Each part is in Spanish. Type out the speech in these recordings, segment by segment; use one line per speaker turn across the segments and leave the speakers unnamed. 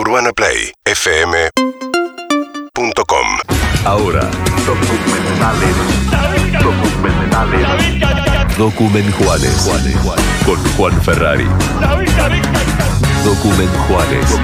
UrbanaPlayFM.com
Ahora, documentales. Documentales. Document Juanes. Con Juan Ferrari. Document Juanes.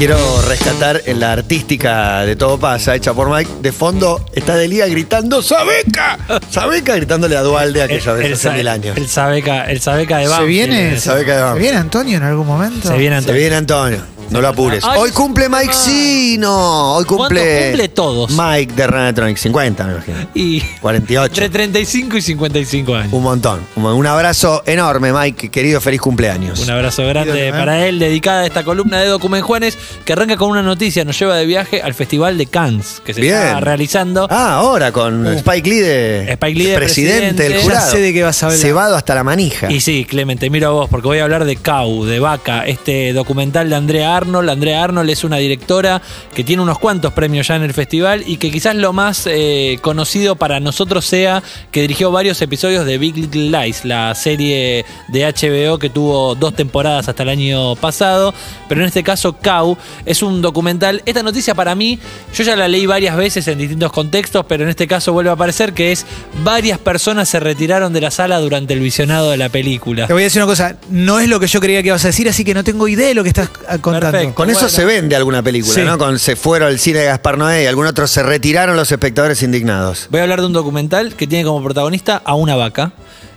Quiero rescatar en la artística de Todo Pasa, hecha por Mike. De fondo está Delia gritando ¡Sabeca! ¡Sabeca! gritándole a Dualde aquella vez hace mil años.
El Sabeca, el Sabeca de
¿Se
Banfield.
viene,
el Sabeca de
¿Se viene Antonio en algún momento?
Se viene
Se
Antonio.
viene Antonio. No lo apures.
Ay,
Hoy cumple Mike Sino. Hoy cumple.
¿Cuántos cumple todos?
Mike de Renetronic. 50, me imagino.
Y
48.
entre 35 y 55 años.
Un montón. Un, un abrazo enorme, Mike. Querido, feliz cumpleaños.
Un abrazo grande
¿eh?
para él, dedicada a esta columna de Document Juanes, que arranca con una noticia, nos lleva de viaje al Festival de Cannes, que se
Bien.
está realizando.
Ah, ahora con Spike Lee de,
Spike Lee de
presidente del jurado.
Ya sé de qué vas a hablar.
Cebado hasta la manija.
Y sí, Clemente, miro a vos, porque voy a hablar de Cau, de Vaca, este documental de Andrea Arnold. Andrea Arnold es una directora que tiene unos cuantos premios ya en el festival y que quizás lo más eh, conocido para nosotros sea que dirigió varios episodios de Big Little Lies, la serie de HBO que tuvo dos temporadas hasta el año pasado. Pero en este caso, Cau es un documental. Esta noticia para mí, yo ya la leí varias veces en distintos contextos, pero en este caso vuelve a aparecer que es varias personas se retiraron de la sala durante el visionado de la película.
Te voy a decir una cosa, no es lo que yo creía que ibas a decir, así que no tengo idea de lo que estás ah, contando.
Perfecto.
Con eso
Bueno.
se vende alguna película,
Sí.
¿no? Con se fueron al cine de Gaspar Noé y algún otro se retiraron los espectadores indignados.
Voy a hablar de un documental que tiene como protagonista a una vaca.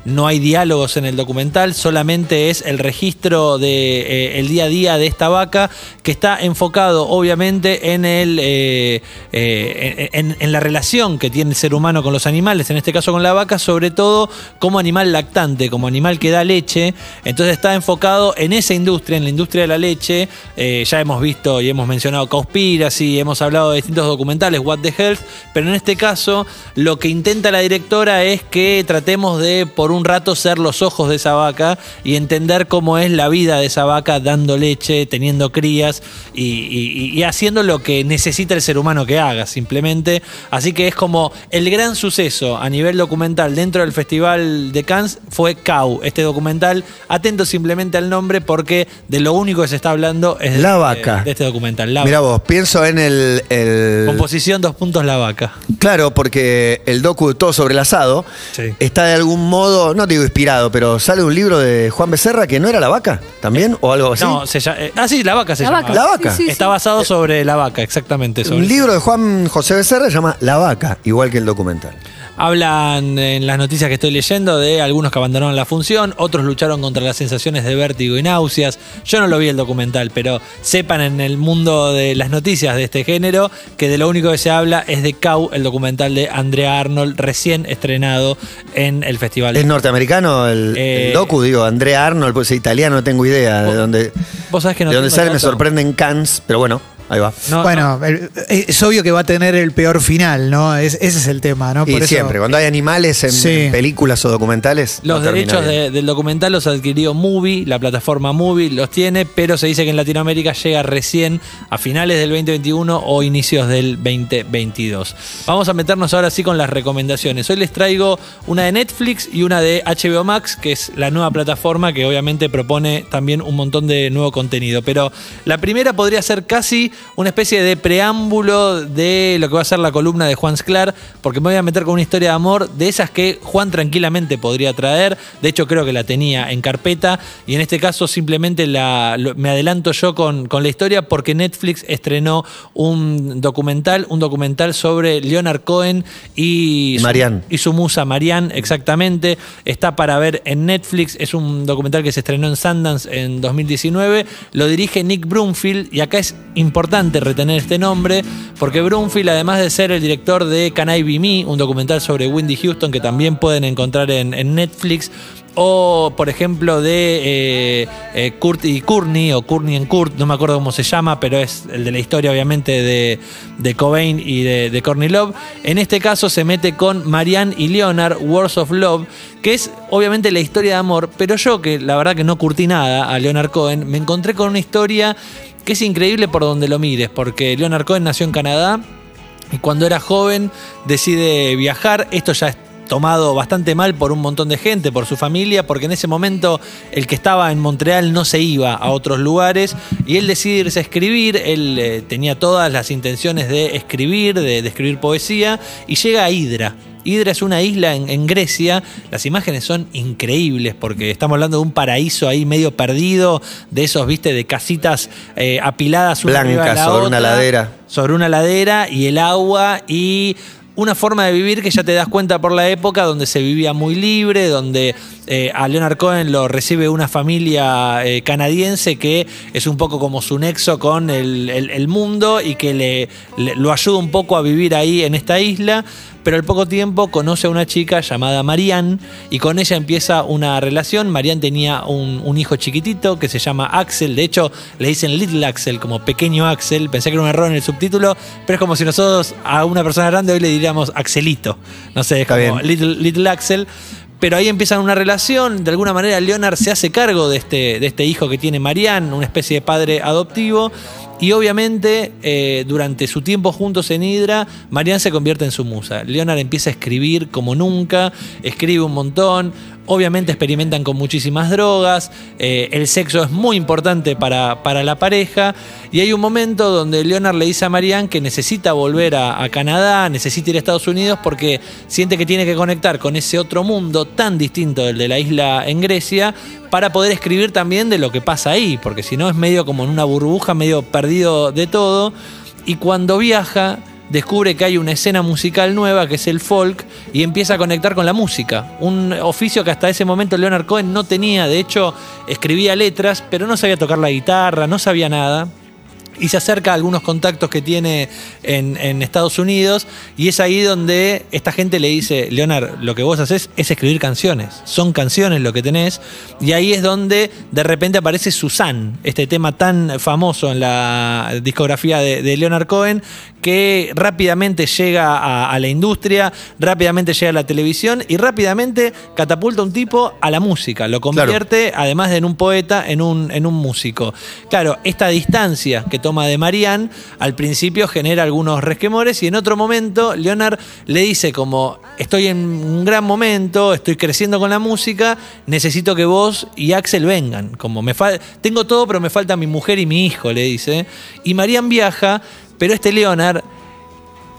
No hay diálogos en el documental, solamente es el registro de eh, día a día de esta vaca que está enfocado obviamente en el eh, eh, en, la relación que tiene el ser humano con los animales, en este caso con la vaca, sobre todo como animal lactante, como animal que da leche. Entonces está enfocado en esa industria, en la industria de la leche. Eh, ya hemos visto y hemos mencionado Cowspiracy, hemos hablado de distintos documentales, What the Health, pero en este caso lo que intenta la directora es que tratemos de por un rato ser los ojos de esa vaca y entender cómo es la vida de esa vaca dando leche, teniendo crías y, y- y haciendo lo que necesita el ser humano que haga simplemente. Así que es como el gran suceso a nivel documental dentro del Festival de Cannes fue Cow, este documental. Atento simplemente al nombre porque de lo único que se está hablando es de,
La vaca.
de este documental.
Mira vos, pienso en el, el-
Composición, dos puntos, la vaca.
Claro, porque el docu Todo sobre el asado
Sí.
está de algún modo, no digo inspirado, pero sale un libro de Juan Becerra que no era la vaca, también, o algo así.
No, se llama- eh, ah, sí, la vaca se
La
llama.
vaca.
La vaca.
Sí, sí,
Está
sí.
basado sobre la vaca, exactamente. Sobre
un libro de Juan José Becerra se llama La vaca, igual que el documental.
Hablan en las noticias que estoy leyendo de algunos que abandonaron la función, otros lucharon contra las sensaciones de vértigo y náuseas. Yo no lo vi el documental, pero sepan en el mundo de las noticias de este género que de lo único que se habla es de Cow, el documental de Andrea Arnold, recién estrenado en el festival.
¿Es norteamericano el,
Eh,
el docu? Digo, Andrea Arnold, pues es italiano, no tengo idea de dónde,
Vos sabés que no
de dónde sale, me sorprende en Cannes, pero bueno, ahí va.
No, no.
bueno, el- es obvio que va a tener el peor final, ¿no? Es- ese es el tema, ¿no?
Y
Por eso-
siempre, cuando hay animales en,
Sí.
en películas o documentales.
Los
no
derechos de- del documental los adquirió Movie, la plataforma Movie los tiene, pero se dice que en Latinoamérica llega recién a finales del 2021 o inicios del 2022. Vamos a meternos ahora sí con las recomendaciones. Hoy les traigo una de Netflix y una de HBO Max, que es la nueva plataforma que obviamente propone también un montón de nuevo contenido. Pero la primera podría ser casi una especie de preámbulo de lo que va a ser la columna de Juan Sclar, porque me voy a meter con una historia de amor de esas que Juan tranquilamente podría traer. De hecho, creo que la tenía en carpeta y en este caso simplemente la, lo- me adelanto yo con, con la historia porque Netflix estrenó un documental, un documental sobre Leonard Cohen y su,
Marianne.
y su musa Marianne, exactamente. Está para ver en Netflix. Es un documental que se estrenó en Sundance en 2019. Lo dirige Nick Broomfield y acá es importante retener este nombre porque Broomfield, además de ser el director de Can I Be Me, un documental sobre Wendy Houston que también pueden encontrar en, en Netflix, o por ejemplo de eh, eh, Kurt y Courtney o Courtney and Kurt, no me acuerdo cómo se llama, pero es el de la historia obviamente de, de Cobain y de, de Courtney Love. En este caso se mete con Marianne y Leonard, Wars of Love, que es obviamente la historia de amor, pero yo que la verdad que no curtí nada a Leonard Cohen, me encontré con una historia que es increíble por donde lo mires, porque Leonard Cohen nació en Canadá y cuando era joven decide viajar, esto ya es tomado bastante mal por un montón de gente, por su familia, porque en ese momento el que estaba en Montreal no se iba a otros lugares y él decide irse a escribir, él eh, tenía todas las intenciones de escribir, de, de escribir poesía, y llega a Hydra. Hydra es una isla en, en Grecia. Las imágenes son increíbles porque estamos hablando de un paraíso ahí medio perdido, de esos, viste, de casitas eh, apiladas una
Blancas
la
sobre una ladera.
Sobre una ladera y el agua y una forma de vivir que ya te das cuenta por la época donde se vivía muy libre, donde eh, a Leonard Cohen lo recibe una familia eh, canadiense que es un poco como su nexo con el, mundo y que le, le- lo ayuda un poco a vivir ahí en esta isla. Pero al poco tiempo conoce a una chica llamada Marianne y con ella empieza una relación. Marianne tenía un, un hijo chiquitito que se llama Axel. De hecho, le dicen Little Axel, como pequeño Axel. Pensé que era un error en el subtítulo, pero es como si nosotros a una persona grande hoy le diríamos Axelito. No sé, es
Está
como
bien.
Little, Little Axel. Pero ahí empiezan una relación, de alguna manera Leonard se hace cargo de este, de este hijo que tiene Marianne, una especie de padre adoptivo, y obviamente eh, durante su tiempo juntos en Hydra, Marianne se convierte en su musa. Leonard empieza a escribir como nunca, escribe un montón, obviamente experimentan con muchísimas drogas, eh, el sexo es muy importante para, para la pareja, y hay un momento donde Leonard le dice a Marianne que necesita volver a, a Canadá, necesita ir a Estados Unidos porque siente que tiene que conectar con ese otro mundo tan distinto del de la isla en Grecia para poder escribir también de lo que pasa ahí, porque si no es medio como en una burbuja, medio perdido de todo. Y cuando viaja, descubre que hay una escena musical nueva que es el folk y empieza a conectar con la música. Un oficio que hasta ese momento Leonard Cohen no tenía, de hecho escribía letras, pero no sabía tocar la guitarra, no sabía nada. Y se acerca a algunos contactos que tiene en, Estados Unidos y es ahí donde esta gente le dice, Leonard, lo que vos haces es escribir canciones, son canciones lo que tenés y ahí es donde de repente aparece Susan, este tema tan famoso en la discografía de Leonard Cohen que rápidamente llega a, a la industria, rápidamente llega a la televisión y rápidamente catapulta a un tipo a la música, lo convierte además de en un poeta, en un, en un músico. Claro, esta distancia que toma de Marianne al principio genera algunos resquemores y en otro momento Leonard le dice como estoy en un gran momento, estoy creciendo con la música, necesito que vos y Axel vengan, como me tengo todo pero me falta mi mujer y mi hijo, le dice. Y Marianne viaja, pero este Leonard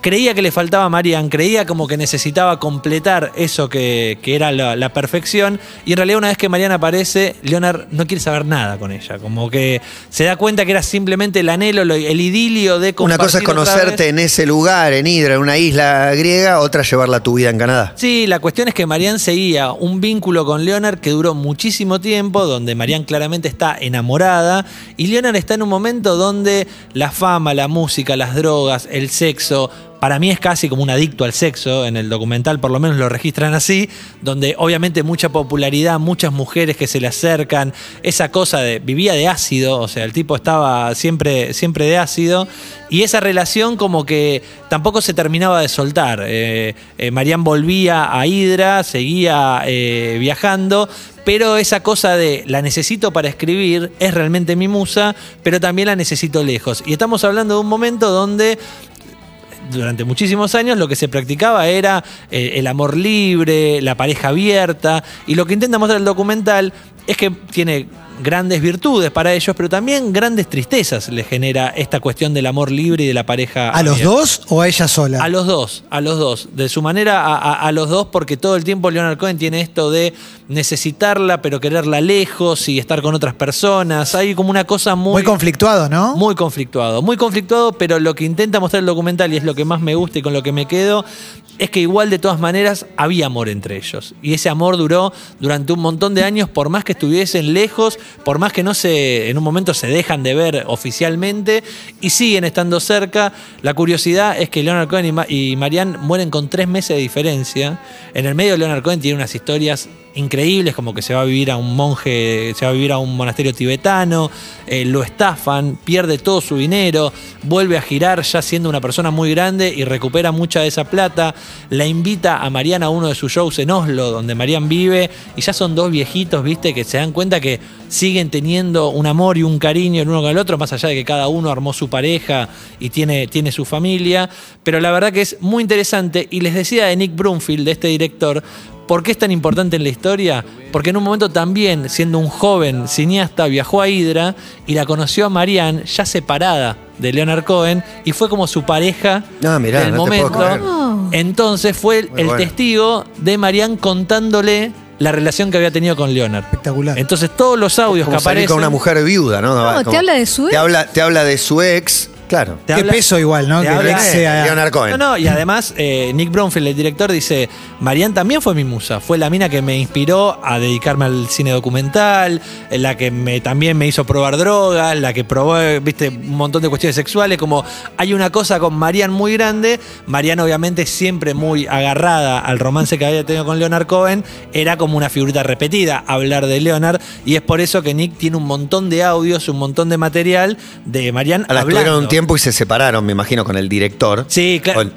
creía que le faltaba a Marianne, creía como que necesitaba completar eso que, que era la, la perfección. Y en realidad, una vez que Marianne aparece, Leonard no quiere saber nada con ella. Como que se da cuenta que era simplemente el anhelo, lo- el idilio de
Una cosa es conocerte en ese lugar, en Hydra, en una isla griega, otra llevarla a tu vida en Canadá.
Sí, la cuestión es que Marianne seguía un vínculo con Leonard que duró muchísimo tiempo, donde Marianne claramente está enamorada, y Leonard está en un momento donde la fama, la música, las drogas, el sexo, para mí es casi como un adicto al sexo, en el documental por lo menos lo registran así, donde obviamente mucha popularidad, muchas mujeres que se le acercan, esa cosa de vivía de ácido, o sea, el tipo estaba siempre, siempre de ácido, y esa relación como que tampoco se terminaba de soltar. Eh, eh, volvía a Hydra, seguía eh, viajando, pero esa cosa de la necesito para escribir es realmente mi musa, pero también la necesito lejos. Y estamos hablando de un momento donde durante muchísimos años lo que se practicaba era eh, el amor libre, la pareja abierta, y lo que intenta mostrar el documental es que tiene grandes virtudes para ellos, pero también grandes tristezas le genera esta cuestión del amor libre y de la pareja
¿A los dos o a ella sola?
A los dos, a los dos. De su manera, a, a- a los dos, porque todo el tiempo Leonard Cohen tiene esto de necesitarla, pero quererla lejos y estar con otras personas. Hay como una cosa muy.
Muy conflictuado, ¿no?
Muy conflictuado, muy conflictuado, pero lo que intenta mostrar el documental y es lo que más me gusta y con lo que me quedo, es que igual de todas maneras había amor entre ellos. Y ese amor duró durante un montón de años, por más que estuviesen lejos, por más que no se, en un momento se dejan de ver oficialmente y siguen estando cerca. La curiosidad es que Leonard Cohen y, Ma- Marianne mueren con tres meses de diferencia. En el medio Leonard Cohen tiene unas historias increíbles, como que se va a vivir a un monje, se va a vivir a un monasterio tibetano, eh, lo estafan, pierde todo su dinero, vuelve a girar ya siendo una persona muy grande y recupera mucha de esa plata, la invita a Mariana a uno de sus shows en Oslo, donde Marianne vive, y ya son dos viejitos, viste, que se dan cuenta que siguen teniendo un amor y un cariño el uno con el otro, más allá de que cada uno armó su pareja y tiene, tiene su familia. Pero la verdad que es muy interesante. Y les decía de Nick Broomfield, de este director, ¿Por qué es tan importante en la historia? Porque en un momento también, siendo un joven cineasta, viajó a Hydra y la conoció a Marianne, ya separada de Leonard Cohen, y fue como su pareja
Ah, mirá,
del
no te puedo creer.
momento. Entonces fue el,
Muy
el
bueno.
testigo de Marianne contándole la relación que había tenido con Leonard.
Espectacular.
Entonces todos los audios
Como
que
salir
aparecen...
con una mujer viuda, ¿no?
No, te habla de su
Te
ex.
habla, te habla de su ex, claro.
te
Qué
habla-
peso igual, ¿no?
te
Que
habla-
sea-
Leonard Cohen.
No, no, y además eh, Nick Bromfield, el director, dice, Marianne también fue mi musa, fue la mina que me inspiró a dedicarme al cine documental, eh, la que me, también me hizo probar drogas, la que probó, eh, viste, un montón de cuestiones sexuales, como hay una cosa con Marianne muy grande, Marianne obviamente siempre muy agarrada al romance que había tenido con Leonard Cohen, era como una figurita repetida hablar de Leonard, y es por eso que Nick tiene un montón de audios, un montón de material de Marianne
Ahora
hablando.
estuvieron un tiempo y se separaron, me imagino, con el director.
Sí, claro.
Con-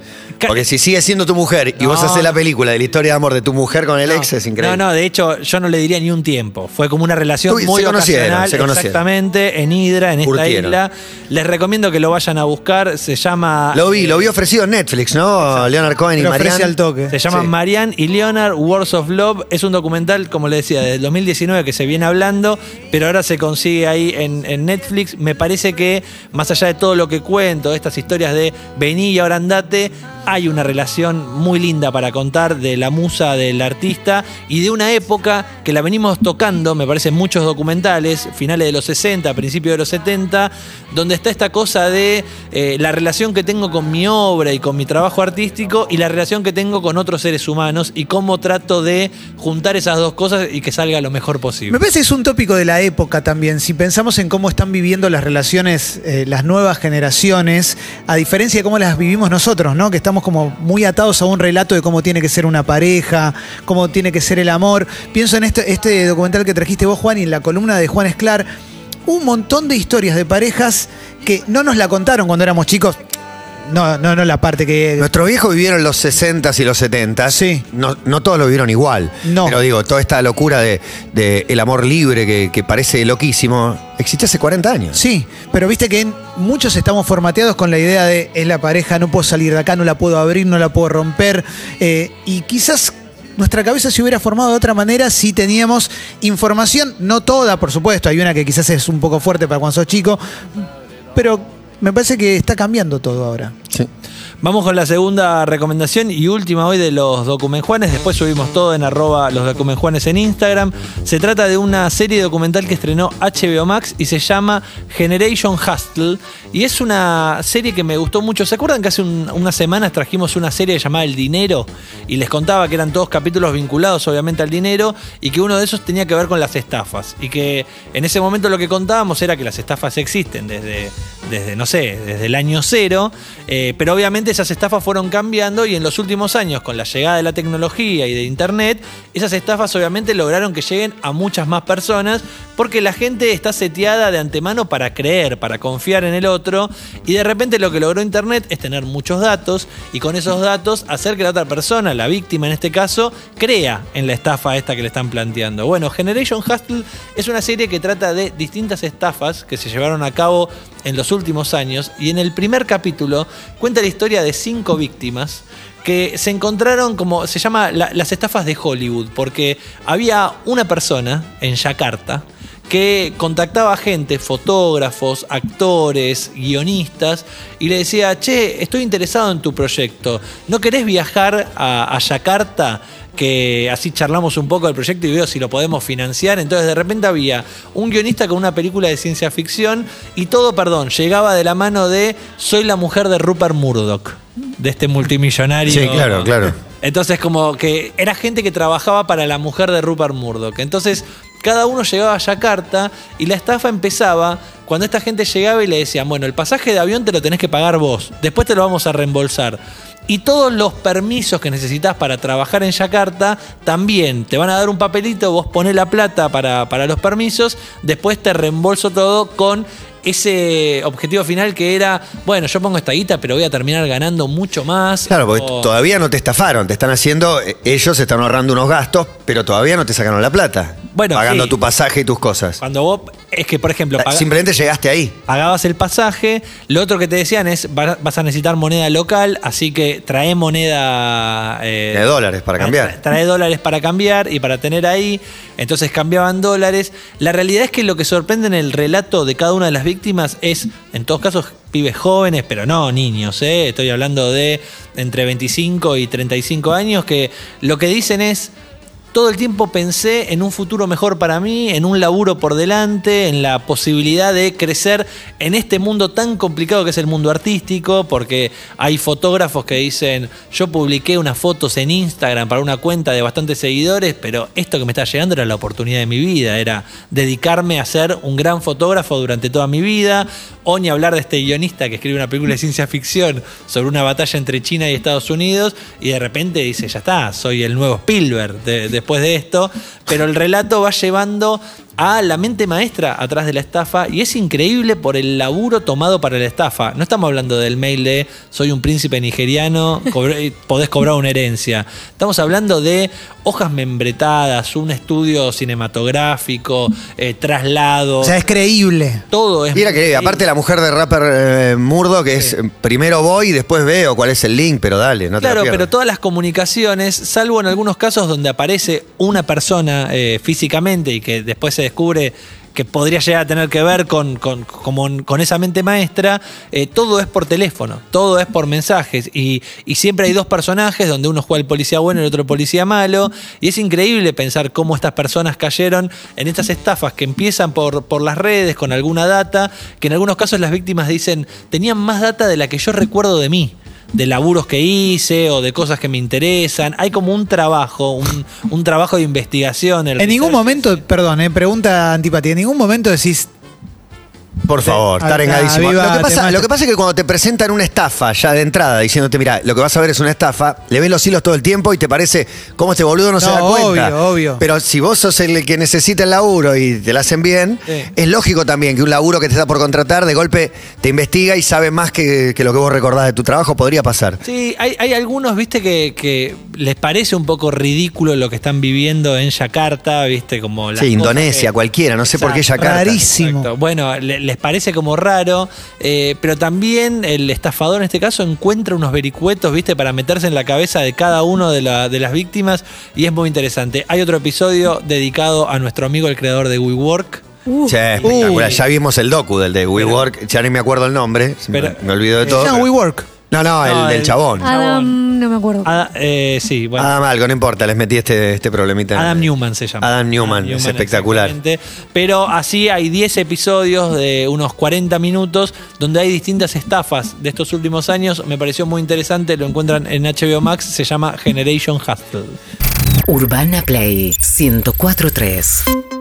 Porque si sigue siendo tu mujer y
No.
vos haces la película de la historia de amor de tu mujer con el ex, es increíble.
No, no, de hecho, yo no le diría ni un tiempo. Fue como una relación
Uy,
muy
se conocieron,
ocasional,
se conocieron.
exactamente, en Hydra, en esta
Curtieron.
isla. Les recomiendo que lo vayan a buscar. Se llama.
Lo vi,
eh,
lo vi ofrecido en Netflix, ¿no? Leonard Cohen y
Pero ofrece
Marianne.
al toque.
Se llama
Sí.
Marianne y Leonard, Wars of Love. Es un documental, como le decía, del 2019 que se viene hablando, pero ahora se consigue ahí en, en Netflix. Me parece que, más allá de todo lo que cuento, estas historias de vení y ahora andate, hay una relación muy linda para contar de la musa del artista y de una época que la venimos tocando, me parece, en muchos documentales, finales de los 60, principios de los 70, donde está esta cosa de eh, la relación que tengo con mi obra y con mi trabajo artístico y la relación que tengo con otros seres humanos y cómo trato de juntar esas dos cosas y que salga lo mejor
Me
posible.
parece que es un tópico de la época también. Si pensamos en cómo están viviendo las relaciones eh, las nuevas generaciones, a diferencia de cómo las vivimos nosotros, ¿no? Que estamos como muy atados a un relato de cómo tiene que ser una pareja, cómo tiene que ser el amor. Pienso en este, este documental que trajiste vos, Juan, y en la columna de Juan Esclar. Un montón de historias de parejas que no nos la contaron cuando éramos chicos. No, no, no la parte que.
Nuestros viejos vivieron los 60s y los 70s.
Sí.
No, no todos lo vivieron igual.
No.
Pero digo, toda esta locura de, de el amor libre que, que parece loquísimo, existe hace 40 años.
Sí, pero viste que en- muchos estamos formateados con la idea de es la pareja, no puedo salir de acá, no la puedo abrir, no la puedo romper. eh, y quizás nuestra cabeza se hubiera formado de otra manera si teníamos información, no toda, por supuesto, hay una que quizás es un poco fuerte para cuando sos chico, pero me parece que está cambiando todo ahora.
Vamos con la segunda recomendación y última hoy de los documenjuanes. Después subimos todo en arroba los documenjuanes en Instagram. Se trata de una serie documental que estrenó HBO Max y se llama Generation Hustle. Y es una serie que me gustó mucho. ¿Se acuerdan que hace un- unas semanas trajimos una serie llamada El Dinero? Y les contaba que eran todos capítulos vinculados obviamente al dinero y que uno de esos tenía que ver con las estafas. Y que en ese momento lo que contábamos era que las estafas existen desde, desde no sé, desde el año cero. eh, pero obviamente esas estafas fueron cambiando y en los últimos años, con la llegada de la tecnología y de Internet, esas estafas obviamente lograron que lleguen a muchas más personas porque la gente está seteada de antemano para creer, para confiar en el otro y de repente lo que logró Internet es tener muchos datos y con esos datos hacer que la otra persona, la víctima en este caso, crea en la estafa esta que le están planteando. Bueno, Generation Hustle es una serie que trata de distintas estafas que se llevaron a cabo en los últimos años y en el primer capítulo cuenta la historia de cinco víctimas que se encontraron como se llama la- las estafas de Hollywood porque había una persona en Yakarta que contactaba gente, fotógrafos, actores, guionistas, y le decía, che, estoy interesado en tu proyecto, ¿no querés viajar a Yakarta? Que así charlamos un poco del proyecto y veo si lo podemos financiar. Entonces de repente había un guionista con una película de ciencia ficción y todo, perdón, llegaba de la mano de Soy la mujer de Rupert Murdoch, de este multimillonario.
Sí, claro, claro.
Entonces como que era gente que trabajaba para la mujer de Rupert Murdoch. Entonces cada uno llegaba a Yakarta y la estafa empezaba cuando esta gente llegaba y le decían, bueno, el pasaje de avión te lo tenés que pagar vos, después te lo vamos a reembolsar. Y todos los permisos que necesitas para trabajar en Yakarta también te van a dar un papelito, vos ponés la plata para, para los permisos, después te reembolso todo con ese objetivo final que era, bueno, yo pongo esta guita, pero voy a terminar ganando mucho más.
Claro, porque
O-
todavía no te estafaron, te están haciendo, eh, ellos están ahorrando unos gastos, pero todavía no te sacaron la plata.
Bueno,
Pagando
sí.
tu pasaje y tus cosas.
Cuando vos, es que por ejemplo, paga-
Simplemente llegaste ahí.
pagabas el pasaje, lo otro que te decían es va- vas a necesitar moneda local, así que trae moneda eh,
De dólares para cambiar.
Tra- Trae dólares para cambiar y para tener ahí. Entonces cambiaban dólares. La realidad es que lo que sorprende en el relato de cada una de las víctimas es, en todos casos, pibes jóvenes, pero no niños. ¿eh? Estoy hablando de entre 25 y 35 años que lo que dicen es todo el tiempo pensé en un futuro mejor para mí, en un laburo por delante, en la posibilidad de crecer en este mundo tan complicado que es el mundo artístico, porque hay fotógrafos que dicen, yo publiqué unas fotos en Instagram para una cuenta de bastantes seguidores, pero esto que me está llegando era la oportunidad de mi vida, era dedicarme a ser un gran fotógrafo durante toda mi vida, o ni hablar de este guionista que escribe una película de ciencia ficción sobre una batalla entre China y Estados Unidos y de repente dice, ya está, soy el nuevo Spielberg de- después de esto, pero el relato va llevando a la mente maestra atrás de la estafa y es increíble por el laburo tomado para la estafa. No estamos hablando del mail de soy un príncipe nigeriano, cobré- podés cobrar una herencia. Estamos hablando de hojas membretadas, un estudio cinematográfico, eh, traslado.
O sea, es creíble.
todo es
Mira
muy
que aparte la mujer de rapper eh, Murdo, que es eh, primero voy y después veo cuál es el link, pero dale, no
Claro, pero todas las comunicaciones, salvo en algunos casos donde aparece una persona eh, físicamente y que después se descubre que podría llegar a tener que ver con, con, esa mente maestra, eh, todo es por teléfono, todo es por mensajes. Y, siempre hay dos personajes donde uno juega el policía bueno y el otro policía malo. Y es increíble pensar cómo estas personas cayeron en estas estafas que empiezan por, por las redes con alguna data, que en algunos casos las víctimas dicen, tenían más data de la que yo recuerdo de mí de laburos que hice o de cosas que me interesan. Hay como un trabajo, un, un trabajo de investigación. el
En ningún momento, perdón, eh, pregunta antipatía, en ningún momento decís,
Por favor, está arengadísimo.
viva,
Lo que, pasa, lo que pasa es que cuando te presentan una estafa ya de entrada, diciéndote, mira, lo que vas a ver es una estafa, le ves los hilos todo el tiempo y te parece, ¿cómo este boludo no, se da cuenta?
obvio, obvio.
Pero si vos sos el que necesita el laburo y te lo hacen bien,
Sí.
es lógico también que un laburo que te está por contratar, de golpe te investiga y sabe más que, que lo que vos recordás de tu trabajo, podría pasar.
Sí, hay, hay algunos, viste, que, que les parece un poco ridículo lo que están viviendo en Yakarta, viste, como las
Sí, Indonesia,
que-
cualquiera, no sé por qué. Yakarta.
Rarísimo.
Exacto. Bueno, le- les parece como raro, eh, pero también el estafador en este caso encuentra unos vericuetos, ¿viste? Para meterse en la cabeza de cada uno de, la- de las víctimas y es muy interesante. Hay otro episodio dedicado a nuestro amigo, el creador de WeWork.
Che, espectacular.
Uy.
Ya vimos el docu del de WeWork, ya ni me acuerdo el nombre, me-
Pero-
me, olvido de todo.
no,
pero-
we work.
no, no, el del
el-
chabón.
Adam, no me acuerdo.
Ah, eh, sí, bueno.
Adam algo, no importa, les metí este, este problemita.
Adam Newman se llama.
Adam Newman, es espectacular.
Pero así hay 10 episodios de unos 40 minutos donde hay distintas estafas de estos últimos años. Me pareció muy interesante, lo encuentran en HBO Max, se llama Generation Hustle.
Urbana Play 1043.